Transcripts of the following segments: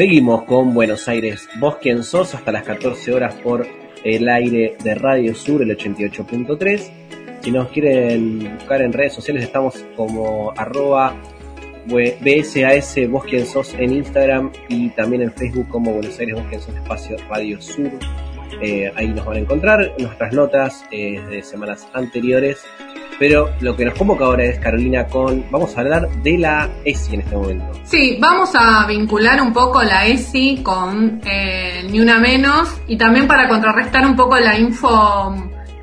Seguimos con Buenos Aires, vos quien sos, hasta las 14 horas por el aire de Radio Sur, el 88.3. Si nos quieren buscar en redes sociales, estamos como arroba BSAS vos quien sos en Instagram y también en Facebook como Buenos Aires vos quien sos espacio Radio Sur. Eh, ahí nos van a encontrar nuestras notas eh, de semanas anteriores pero lo que nos convoca ahora es Carolina con. Vamos a hablar de la ESI en este momento. Sí, vamos a vincular un poco la ESI con eh, Ni Una Menos y también para contrarrestar un poco la info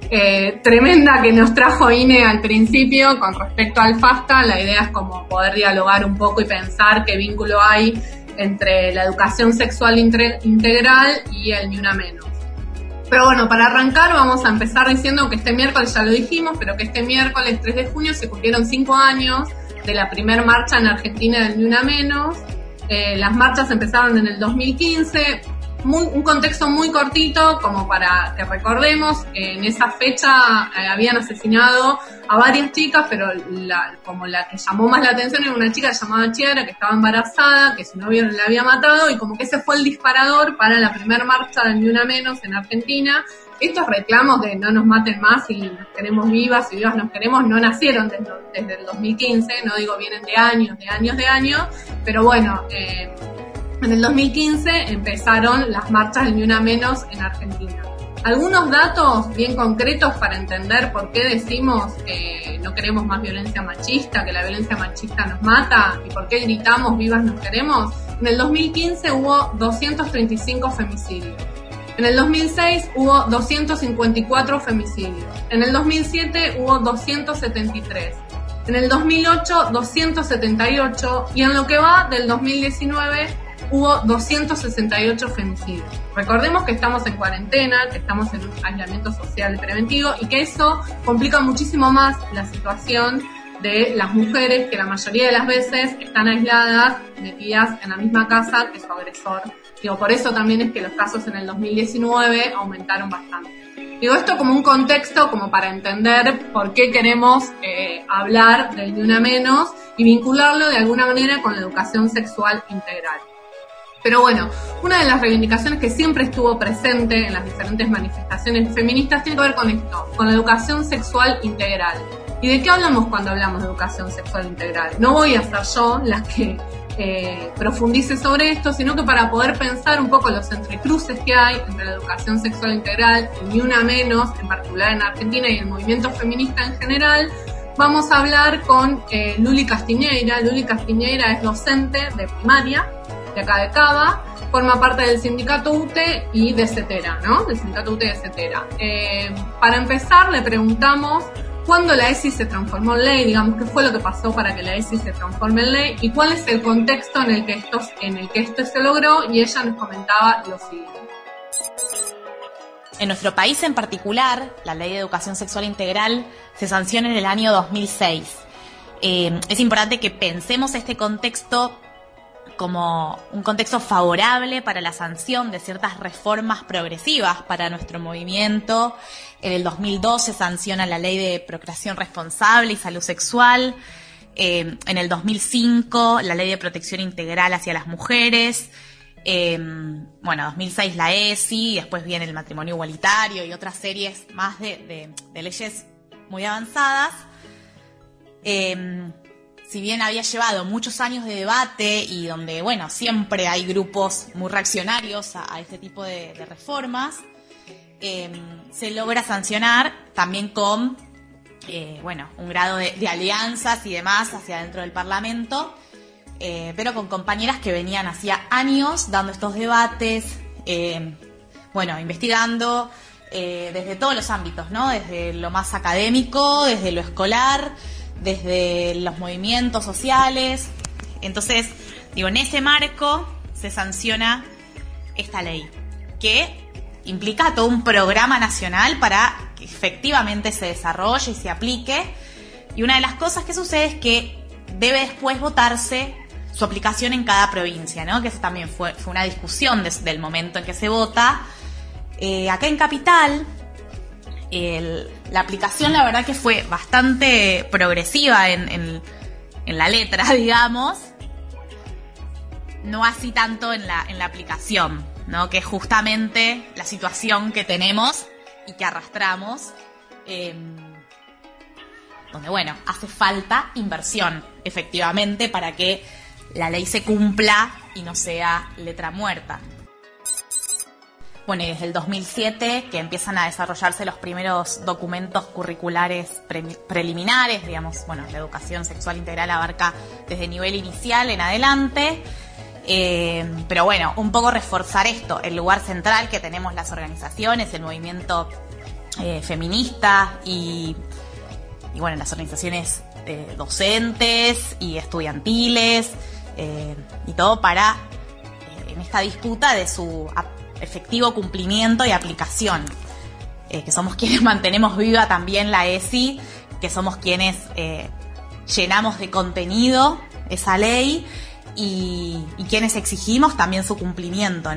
eh, tremenda que nos trajo INE al principio con respecto al FASTA. La idea es como poder dialogar un poco y pensar qué vínculo hay entre la educación sexual integral y el Ni Una Menos. Pero bueno, para arrancar vamos a empezar diciendo que este miércoles, ya lo dijimos, pero que este miércoles 3 de junio se cumplieron cinco años de la primer marcha en Argentina del Ni Una Menos. Eh, las marchas empezaron en el 2015, un contexto muy cortito como para que recordemos en esa fecha eh, habían asesinado a varias chicas, pero como la que llamó más la atención era una chica llamada Chiara que estaba embarazada, que su novio la había matado y como que ese fue el disparador para la primera marcha de Ni Una Menos en Argentina. Estos reclamos de no nos maten más y nos queremos vivas y vivas nos queremos no nacieron desde, desde el 2015, no digo vienen de años, de años, de años, pero bueno, eh, en el 2015 empezaron las marchas de Ni Una Menos en Argentina. Algunos datos bien concretos para entender por qué decimos que no queremos más violencia machista, que la violencia machista nos mata y por qué gritamos vivas nos queremos. En el 2015 hubo 235 femicidios. En el 2006 hubo 254 femicidios. En el 2007 hubo 273. En el 2008 278 y en lo que va del 2019 hubo 268 femicidios. Recordemos que estamos en cuarentena, que estamos en un aislamiento social preventivo y que eso complica muchísimo más la situación de las mujeres que la mayoría de las veces están aisladas, metidas en la misma casa que su agresor. Digo, por eso también es que los casos en el 2019 aumentaron bastante. Digo esto como un contexto, como para entender por qué queremos eh, hablar del de una menos y vincularlo de alguna manera con la educación sexual integral. Pero bueno, una de las reivindicaciones que siempre estuvo presente en las diferentes manifestaciones feministas tiene que ver con esto, con la educación sexual integral. ¿Y de qué hablamos cuando hablamos de educación sexual integral? No voy a ser yo la que eh, profundice sobre esto, sino que para poder pensar un poco los entrecruces que hay entre la educación sexual integral ni una menos, en particular en Argentina y el movimiento feminista en general, vamos a hablar con eh, Luli Castiñeira. Luli Castiñeira es docente de primaria de acá de Cava, forma parte del sindicato UTE y de CETERA, ¿no? Del sindicato UTE y de CETERA. Eh, para empezar, le preguntamos cuándo la ESI se transformó en ley, digamos, qué fue lo que pasó para que la ESI se transforme en ley y cuál es el contexto en el que esto, en el que esto se logró y ella nos comentaba lo siguiente. En nuestro país en particular, la Ley de Educación Sexual Integral se sanciona en el año 2006. Eh, es importante que pensemos este contexto como un contexto favorable para la sanción de ciertas reformas progresivas para nuestro movimiento. En el 2012 sanciona la ley de procreación responsable y salud sexual. Eh, en el 2005 la ley de protección integral hacia las mujeres. Eh, bueno, 2006 la ESI, después viene el matrimonio igualitario y otras series más de, leyes muy avanzadas. Eh, si bien había llevado muchos años de debate y donde, bueno, siempre hay grupos muy reaccionarios a, este tipo de, reformas, em, se logra sancionar también con, eh, bueno, un grado de, alianzas y demás hacia dentro del Parlamento, eh, pero con compañeras que venían hacía años dando estos debates, em, bueno, investigando eh, desde todos los ámbitos, ¿no? Desde lo más académico, desde lo escolar, desde los movimientos sociales. Entonces, digo, en ese marco se sanciona esta ley, que implica todo un programa nacional para que efectivamente se desarrolle y se aplique. Y una de las cosas que sucede es que debe después votarse su aplicación en cada provincia, ¿no? Que eso también fue, fue una discusión desde el momento en que se vota. Eh, acá en Capital, la aplicación la verdad que fue bastante progresiva en, la letra, digamos. no así tanto en la, en la aplicación, ¿no? Que es justamente la situación que tenemos y que arrastramos. Em, donde, bueno, hace falta inversión, efectivamente, para que la ley se cumpla y no sea letra muerta. Bueno, y desde el 2007 que empiezan a desarrollarse los primeros documentos curriculares preliminares, digamos, bueno, la educación sexual integral abarca desde nivel inicial en adelante. Eh, pero bueno, un poco reforzar esto, el lugar central que tenemos las organizaciones, el movimiento eh, feminista y, bueno, las organizaciones eh, docentes y estudiantiles y todo para en esta disputa de su efectivo cumplimiento y aplicación. Eh, que somos quienes mantenemos viva también la ESI, que somos quienes eh, llenamos de contenido esa ley y, quienes exigimos también su cumplimiento.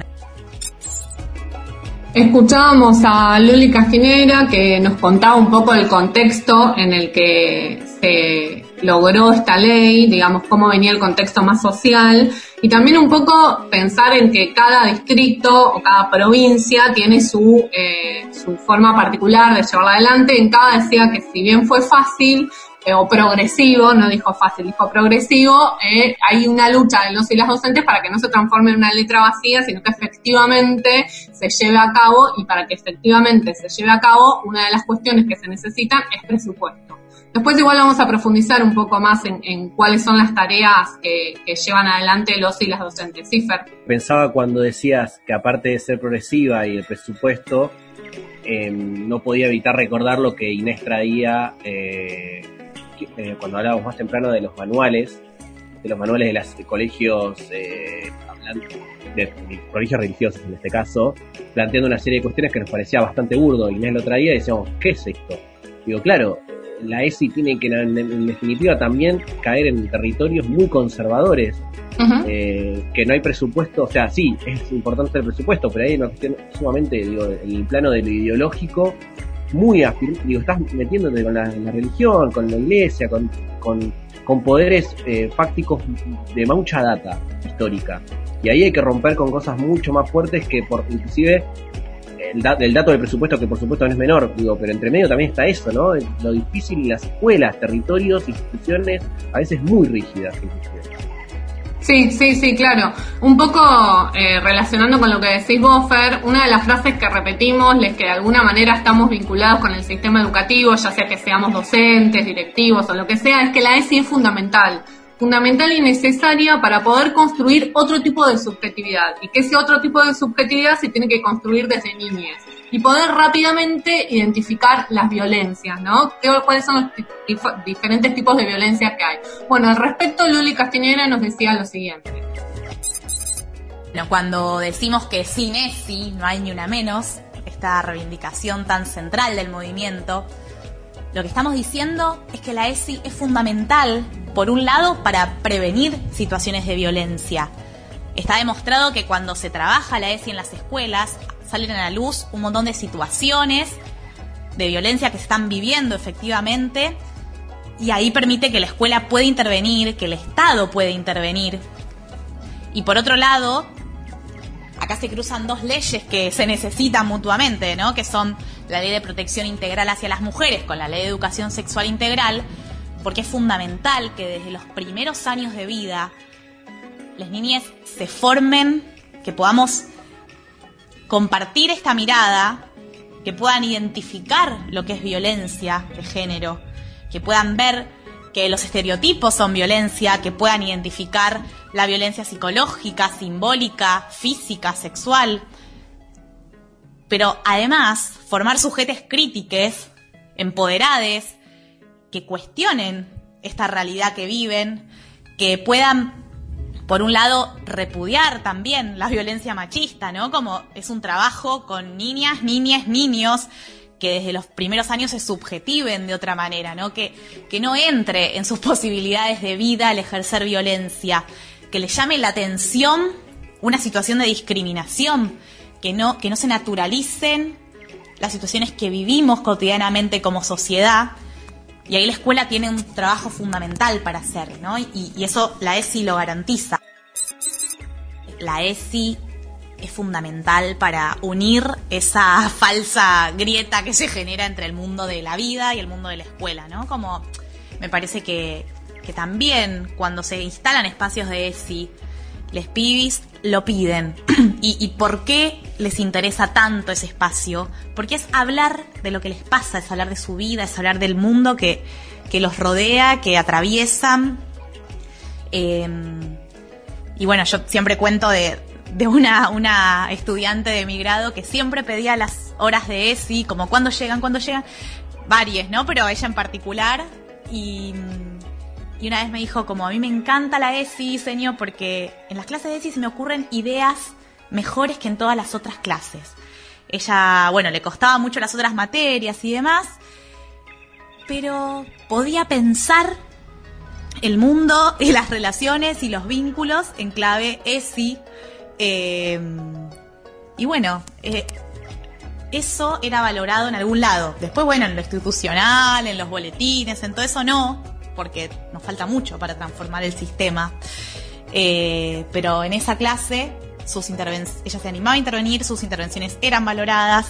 Escuchábamos a Luli Castinera que nos contaba un poco el contexto en el que se logró esta ley, digamos, cómo venía el contexto más social, y también un poco pensar en que cada distrito o cada provincia tiene su, eh, su forma particular de llevarla adelante. En cada decía que si bien fue fácil, eh, o progresivo, no dijo fácil, dijo progresivo, eh, hay una lucha de los y las docentes para que no se transforme en una letra vacía, sino que efectivamente se lleve a cabo y para que efectivamente se lleve a cabo, una de las cuestiones que se necesitan es presupuesto. Después igual vamos a profundizar un poco más en, cuáles son las tareas que, llevan adelante los y las docentes. Sí, Pensaba cuando decías que aparte de ser progresiva y el presupuesto, em, no podía evitar recordar lo que Inés traía eh, eh, cuando hablábamos más temprano de los manuales, de los manuales de los colegios, eh, de, colegios religiosos en este caso, planteando una serie de cuestiones que nos parecía bastante burdo. Inés lo traía y decíamos, ¿qué es esto? Digo, claro, la ESI tiene que, en, definitiva, también caer en territorios muy conservadores, eh, que no hay presupuesto, o sea, sí, es importante el presupuesto, pero hay una cuestión sumamente, digo, el plano de lo ideológico, muy digo, estás metiéndote con la, religión, con la iglesia, con, con, poderes eh, fácticos de mucha data histórica. Y ahí hay que romper con cosas mucho más fuertes que por inclusive el, dato del presupuesto, que por supuesto no es menor, digo, pero entre medio también está eso, ¿no? Lo difícil y las escuelas, territorios, instituciones, a veces muy rígidas. Sí, sí, sí, claro. Un poco eh, relacionando con lo que decís vos, Fer, una de las frases que repetimos, les que de alguna manera estamos vinculados con el sistema educativo, ya sea que seamos docentes, directivos o lo que sea, es que la ESI es fundamental fundamental y necesaria para poder construir otro tipo de subjetividad y que ese otro tipo de subjetividad se tiene que construir desde niñez y poder rápidamente identificar las violencias, ¿no? ¿Cuáles son los diferentes tipos de violencia que hay? Bueno, al respecto, Luli Castiñera nos decía lo siguiente. Bueno, cuando decimos que sin no hay ni una menos, esta reivindicación tan central del movimiento, lo que estamos diciendo es que la ESI es fundamental, por un lado, para prevenir situaciones de violencia. Está demostrado que cuando se trabaja la ESI en las escuelas, salen a la luz un montón de situaciones de violencia que se están viviendo efectivamente y ahí permite que la escuela pueda intervenir, que el Estado puede intervenir. Y por otro lado, acá se cruzan dos leyes que se necesitan mutuamente, ¿no? Que son la ley de protección integral hacia las mujeres con la ley de educación sexual integral, porque es fundamental que desde los primeros años de vida las niñas se formen, que podamos compartir esta mirada, que puedan identificar lo que es violencia de género, que puedan ver que los estereotipos son violencia, que puedan identificar la violencia psicológica, simbólica, física, sexual. Pero además, formar sujetes críticos, empoderades, que cuestionen esta realidad que viven, que puedan, por un lado, repudiar también la violencia machista, ¿no? Como es un trabajo con niñas, niñas, niños, que desde los primeros años se subjetiven de otra manera, ¿no? Que, que no entre en sus posibilidades de vida el ejercer violencia, que le llame la atención una situación de discriminación, que no, que no se naturalicen las situaciones que vivimos cotidianamente como sociedad. Y ahí la escuela tiene un trabajo fundamental para hacer, ¿no? Y, y eso la ESI lo garantiza. la ESI es fundamental para unir esa falsa grieta que se genera entre el mundo de la vida y el mundo de la escuela, ¿no? Como me parece que, que también cuando se instalan espacios de ESI, les pibis lo piden. ¿Y, ¿Y por qué les interesa tanto ese espacio? Porque es hablar de lo que les pasa, es hablar de su vida, es hablar del mundo que, que los rodea, que atraviesan. Eh, y bueno, yo siempre cuento de, de una, una estudiante de mi grado que siempre pedía las horas de ESI, como cuando llegan, cuando llegan, varias, ¿no? Pero ella en particular. Y, y una vez me dijo, como a mí me encanta la ESI, señor, porque en las clases de ESI se me ocurren ideas mejores que en todas las otras clases. Ella, bueno, le costaba mucho las otras materias y demás, pero podía pensar el mundo y las relaciones y los vínculos en clave ESI. Eh, y bueno, eh, eso era valorado en algún lado. Después, bueno, en lo institucional, en los boletines, en todo eso no, porque nos falta mucho para transformar el sistema. Eh, pero en esa clase, sus ella se animaba a intervenir, sus intervenciones eran valoradas.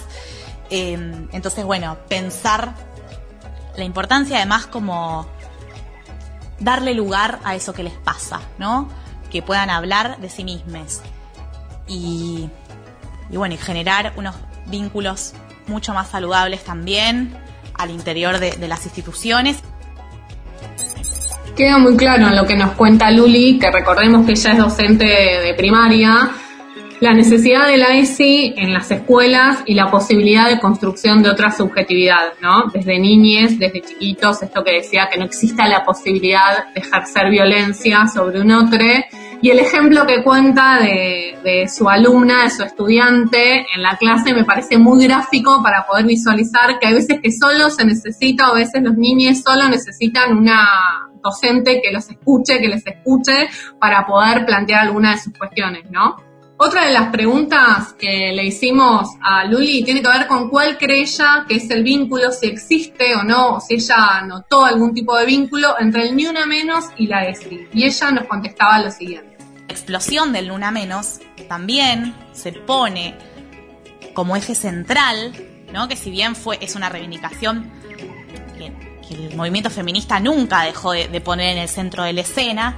Eh, entonces, bueno, pensar la importancia además como darle lugar a eso que les pasa, ¿no? Que puedan hablar de sí mismos. Y, bueno, generar unos vínculos mucho más saludables también al interior de las instituciones. Queda muy claro en lo que nos cuenta Luli, que recordemos que ella es docente de primaria, la necesidad de la ESI en las escuelas y la posibilidad de construcción de otra subjetividad, ¿no? Desde niñez, desde chiquitos, esto que decía que no exista la posibilidad de ejercer violencia sobre un otro. Y el ejemplo que cuenta de, su alumna, de su estudiante en la clase me parece muy gráfico para poder visualizar que hay veces que solo se necesita, o a veces los niños solo necesitan una docente que los escuche, que les escuche para poder plantear alguna de sus cuestiones, ¿no? Otra de las preguntas que le hicimos a Luli tiene que ver con cuál cree ella que es el vínculo, si existe o no, o si ella notó algún tipo de vínculo entre el Ni Una Menos y la ESI. Y ella nos contestaba lo siguiente. Explosión del Luna Menos también se pone como eje central, ¿no? que si bien fue, es una reivindicación que, el movimiento feminista nunca dejó de, de poner en el centro de la escena,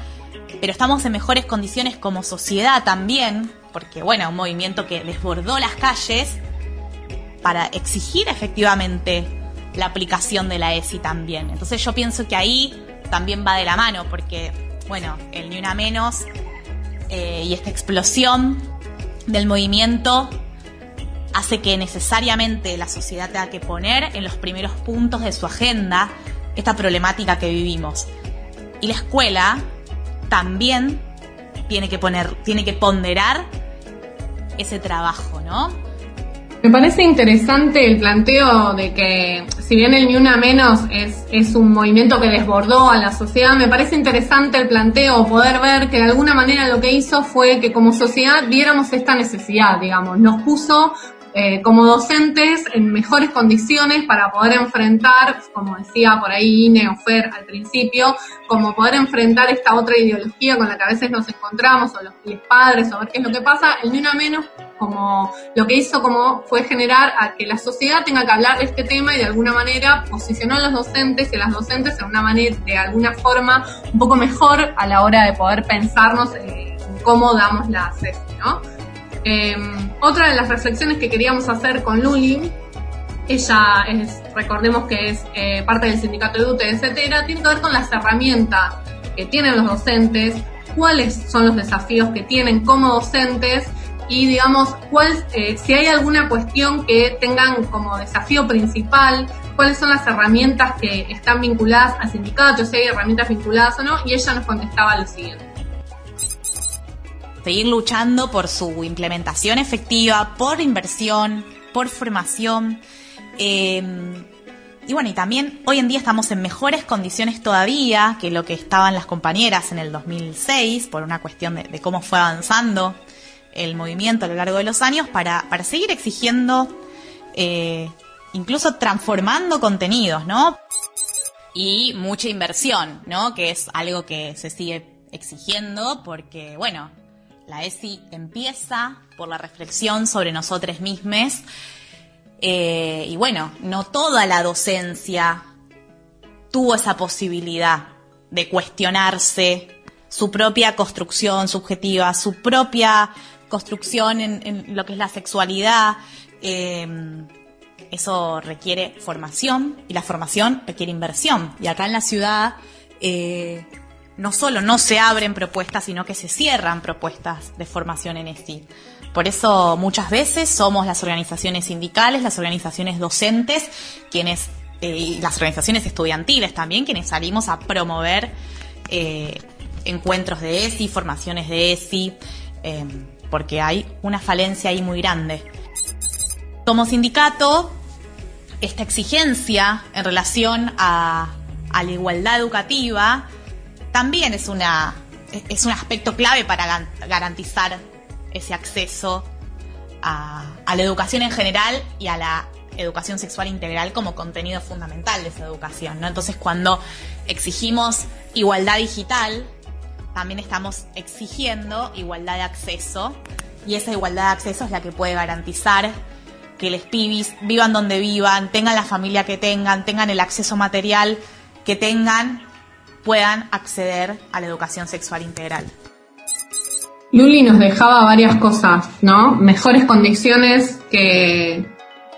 pero estamos en mejores condiciones como sociedad también porque bueno, un movimiento que desbordó las calles para exigir efectivamente la aplicación de la ESI también. Entonces yo pienso que ahí también va de la mano, porque bueno, el ni una menos eh, y esta explosión del movimiento hace que necesariamente la sociedad tenga que poner en los primeros puntos de su agenda esta problemática que vivimos. Y la escuela también tiene que poner, tiene que ponderar ese trabajo, ¿no? Me parece interesante el planteo de que, si bien el Ni Una Menos es, un movimiento que desbordó a la sociedad, me parece interesante el planteo, poder ver que de alguna manera lo que hizo fue que como sociedad viéramos esta necesidad, digamos, nos puso eh, como docentes en mejores condiciones para poder enfrentar, como decía por ahí Ine o Fer al principio, como poder enfrentar esta otra ideología con la que a veces nos encontramos, o los, los padres, o ver qué es lo que pasa, el ni una menos como lo que hizo como fue generar a que la sociedad tenga que hablar de este tema y de alguna manera posicionó a los docentes y a las docentes en una manera, de alguna forma, un poco mejor a la hora de poder pensarnos en cómo damos la CESI. Eh, otra de las reflexiones que queríamos hacer con Luli, ella recordemos que es eh, parte del sindicato de UTE, etcétera, tiene que ver con las herramientas que tienen los docentes, cuáles son los desafíos que tienen como docentes y digamos cuál, eh, si hay alguna cuestión que tengan como desafío principal, cuáles son las herramientas que están vinculadas al sindicato, si hay herramientas vinculadas o no, y ella nos contestaba lo siguiente seguir luchando por su implementación efectiva, por inversión, por formación. Eh, y bueno, y también hoy en día estamos en mejores condiciones todavía que lo que estaban las compañeras en el 2006, por una cuestión de cómo fue avanzando el movimiento a lo largo de los años, para, para seguir exigiendo, eh, incluso transformando contenidos, ¿no? Y mucha inversión, ¿no? Que es algo que se sigue exigiendo porque, bueno, la ESI empieza por la reflexión sobre nosotros mismos. Eh, y bueno, no toda la docencia tuvo esa posibilidad de cuestionarse su propia construcción subjetiva, su propia construcción en, lo que es la sexualidad. Eh, eso requiere formación y la formación requiere inversión. Y acá en la ciudad eh, no solo no se abren propuestas, sino que se cierran propuestas de formación en ESI. Por eso muchas veces somos las organizaciones sindicales, las organizaciones docentes, quienes eh, y las organizaciones estudiantiles también, quienes salimos a promover encuentros de ESI, formaciones de ESI, porque hay una falencia ahí muy grande. Como sindicato, esta exigencia en relación a, la igualdad educativa también es, un aspecto clave para garantizar ese acceso a, la educación en general y a la educación sexual integral como contenido fundamental de esa educación. Entonces, cuando exigimos igualdad digital, también estamos exigiendo igualdad de acceso y esa igualdad de acceso es la que puede garantizar que los pibis vivan donde vivan, tengan la familia que tengan, tengan el acceso material que tengan, puedan acceder a la educación sexual integral. Luli nos dejaba varias cosas, ¿no? Mejores condiciones que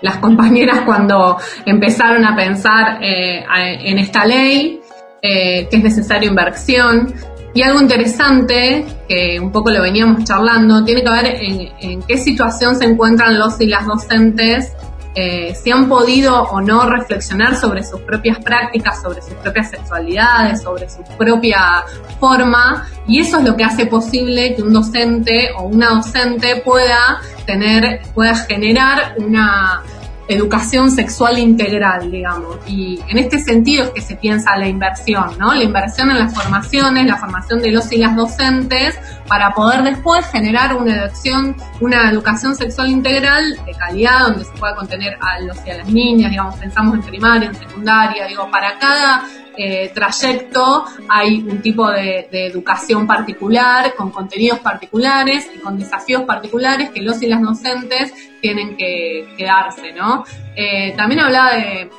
las compañeras cuando empezaron a pensar eh, en esta ley, eh, que es necesaria inversión, y algo interesante, que un poco lo veníamos charlando, tiene que ver en, qué situación se encuentran los y las docentes, eh, si han podido o no reflexionar sobre sus propias prácticas, sobre sus propias sexualidades, sobre su propia forma, y eso es lo que hace posible que un docente o una docente pueda tener, pueda generar una educación sexual integral, digamos. Y en este sentido es que se piensa la inversión, ¿no? La inversión en las formaciones, la formación de los y las docentes, para poder después generar una educación, una educación sexual integral de calidad, donde se pueda contener a los y a las niñas, digamos, pensamos en primaria, en secundaria, digo, para cada eh, trayecto hay un tipo de, educación particular, con contenidos particulares y con desafíos particulares que los y las docentes tienen que, quedarse, ¿no? Eh, también hablaba de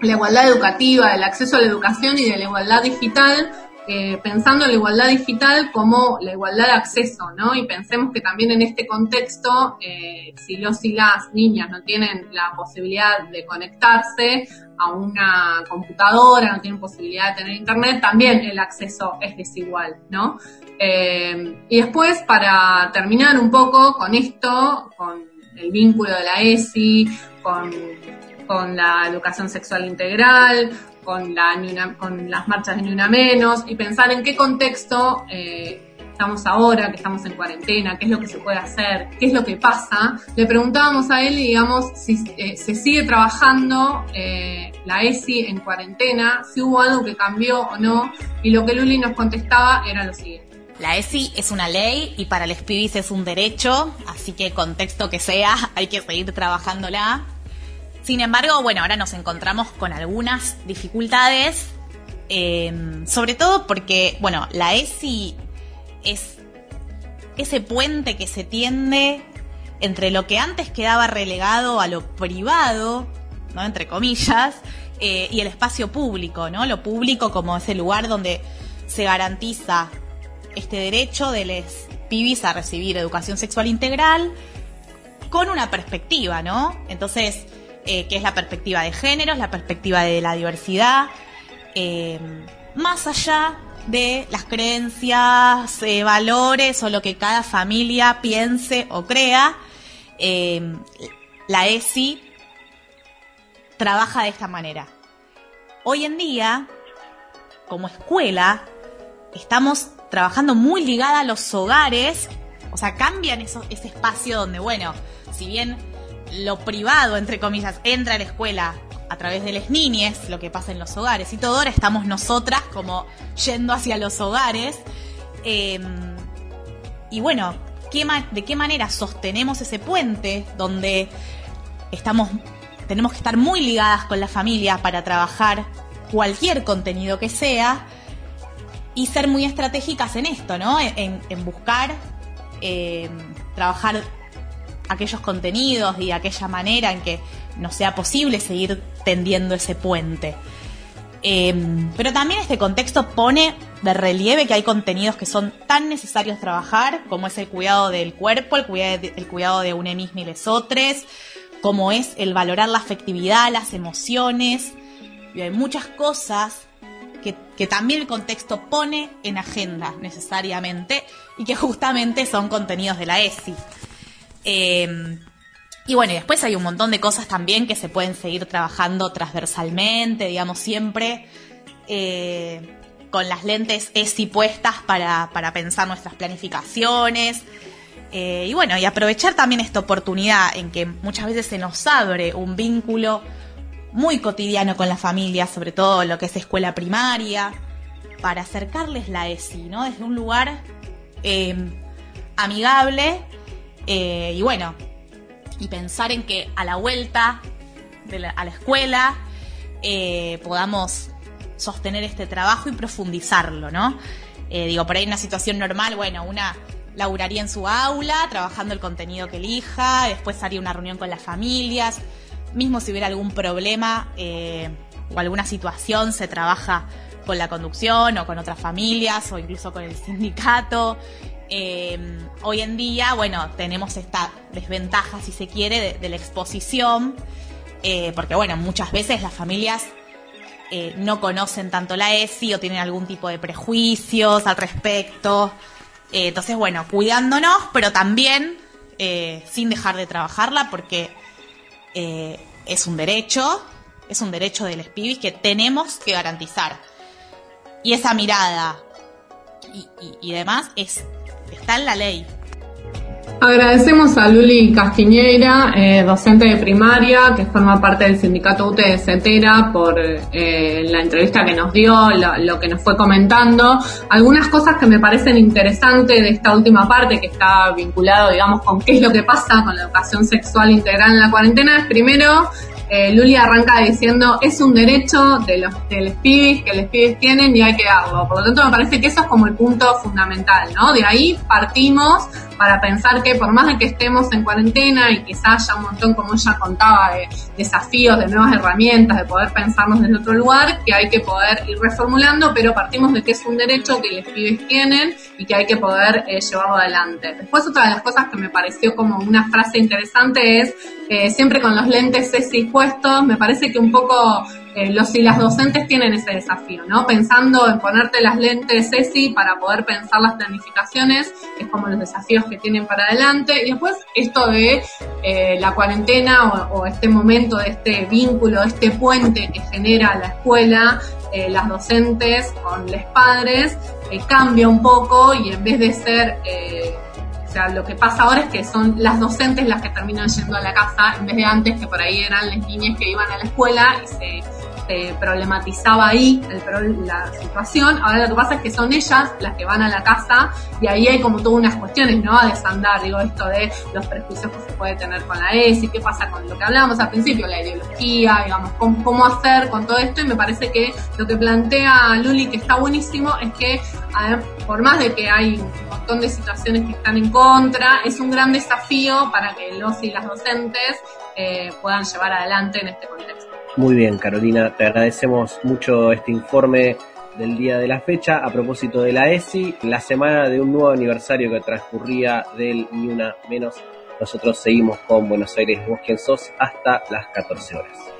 la igualdad educativa, del acceso a la educación y de la igualdad digital, eh, pensando en la igualdad digital como la igualdad de acceso, ¿no? Y pensemos que también en este contexto, eh, si los y las niñas no tienen la posibilidad de conectarse a una computadora, no tienen posibilidad de tener internet, también el acceso es desigual, ¿no? Eh, y después, para terminar un poco con esto, con el vínculo de la ESI, con, con la educación sexual integral, con, la, con las marchas de Ni Una Menos y pensar en qué contexto eh, estamos ahora, que estamos en cuarentena, qué es lo que se puede hacer, qué es lo que pasa. Le preguntábamos a él, digamos, si eh, se sigue trabajando eh, la ESI en cuarentena, si hubo algo que cambió o no, y lo que Luli nos contestaba era lo siguiente. La ESI es una ley y para los pibis es un derecho, así que contexto que sea, hay que seguir trabajándola. Sin embargo, bueno, ahora nos encontramos con algunas dificultades, em, sobre todo porque, bueno, la ESI es ese puente que se tiende entre lo que antes quedaba relegado a lo privado, ¿no? Entre comillas, eh, y el espacio público, ¿no? Lo público como ese lugar donde se garantiza este derecho de los pibis a recibir educación sexual integral con una perspectiva, ¿no? Entonces, eh, que es la perspectiva de géneros, la perspectiva de la diversidad, eh, más allá de las creencias, eh, valores o lo que cada familia piense o crea, la ESI trabaja de esta manera. Hoy en día, como escuela, estamos trabajando muy ligada a los hogares, o sea, cambian ese espacio donde, bueno, si bien lo privado, entre comillas, entra a la escuela a través de las niñas, lo que pasa en los hogares y todo, ahora estamos nosotras como yendo hacia los hogares. Em, y bueno, ¿de qué manera sostenemos ese puente donde estamos, tenemos que estar muy ligadas con la familia para trabajar cualquier contenido que sea? y ser muy estratégicas en esto, ¿no? En, buscar eh, trabajar aquellos contenidos y aquella manera en que nos sea posible seguir tendiendo ese puente. Em, pero también este contexto pone de relieve que hay contenidos que son tan necesarios trabajar, como es el cuidado del cuerpo, el cuidado de, el cuidado de y lesotres, como es el valorar la afectividad, las emociones. Y hay muchas cosas que, también el contexto pone en agenda necesariamente y que justamente son contenidos de la ESI. Em, y bueno, y después hay un montón de cosas también que se pueden seguir trabajando transversalmente, digamos, siempre eh, con las lentes ESI puestas para, pensar nuestras planificaciones. Eh, y bueno, y aprovechar también esta oportunidad en que muchas veces se nos abre un vínculo muy cotidiano con la familia, sobre todo lo que es escuela primaria, para acercarles la ESI, ¿no? Desde un lugar eh, amigable y bueno, y pensar en que a la vuelta a la escuela eh, podamos sostener este trabajo y profundizarlo, ¿no? Eh, digo, por ahí en una situación normal, bueno, una laburaría en su aula, trabajando el contenido que elija, después haría una reunión con las familias, mismo si hubiera algún problema eh, o alguna situación, se trabaja con la conducción o con otras familias o incluso con el sindicato. Eh, hoy en día, bueno, tenemos esta desventaja, si se quiere, de, la exposición, eh, porque, bueno, muchas veces las familias eh, no conocen tanto la ESI o tienen algún tipo de prejuicios al respecto. entonces, bueno, cuidándonos, pero también sin dejar de trabajarla, porque es un derecho, es un derecho del pibis que tenemos que garantizar. Y esa mirada y demás es está en la ley. Agradecemos a Luli Castiñeira, eh, docente de primaria, que forma parte del sindicato UTE de CETERA, por eh, la entrevista que nos dio, lo, que nos fue comentando. Algunas cosas que me parecen interesantes de esta última parte, que está vinculado, digamos, con qué es lo que pasa con la educación sexual integral en la cuarentena, es primero eh, Luli arranca diciendo es un derecho de los, de pibes que los pibes tienen y hay que darlo. Por lo tanto, me parece que eso es como el punto fundamental, ¿no? De ahí partimos para pensar que por más de que estemos en cuarentena y quizás haya un montón, como ella contaba, de desafíos, de nuevas herramientas, de poder pensarnos desde otro lugar, que hay que poder ir reformulando, pero partimos de que es un derecho que los pibes tienen y que hay que poder eh, llevarlo adelante. Después otra de las cosas que me pareció como una frase interesante es, eh, siempre con los lentes CESI puestos, me parece que un poco eh, los y las docentes tienen ese desafío, ¿no? Pensando en ponerte las lentes ESI para poder pensar las planificaciones, es como los desafíos que tienen para adelante. Y después esto de eh, la cuarentena o, este momento de este vínculo, este puente que genera la escuela, las docentes con los padres, cambia un poco y en vez de ser sea, lo que pasa ahora es que son las docentes las que terminan yendo a la casa, en vez de antes que por ahí eran las niñas que iban a la escuela y se problematizaba ahí el, la situación. Ahora lo que pasa es que son ellas las que van a la casa y ahí hay como todas unas cuestiones, ¿no? A desandar, digo, esto de los prejuicios que se puede tener con la ESI, qué pasa con lo que hablábamos al principio, la ideología, digamos, cómo, hacer con todo esto y me parece que lo que plantea Luli que está buenísimo es que por más de que hay un montón de situaciones que están en contra, es un gran desafío para que los y las docentes eh, puedan llevar adelante en este contexto. Muy bien, Carolina, te agradecemos mucho este informe del día de la fecha. A propósito de la ESI, la semana de un nuevo aniversario que transcurría del Ni Una Menos, nosotros seguimos con Buenos Aires Vos Quién Sos hasta las 14 horas.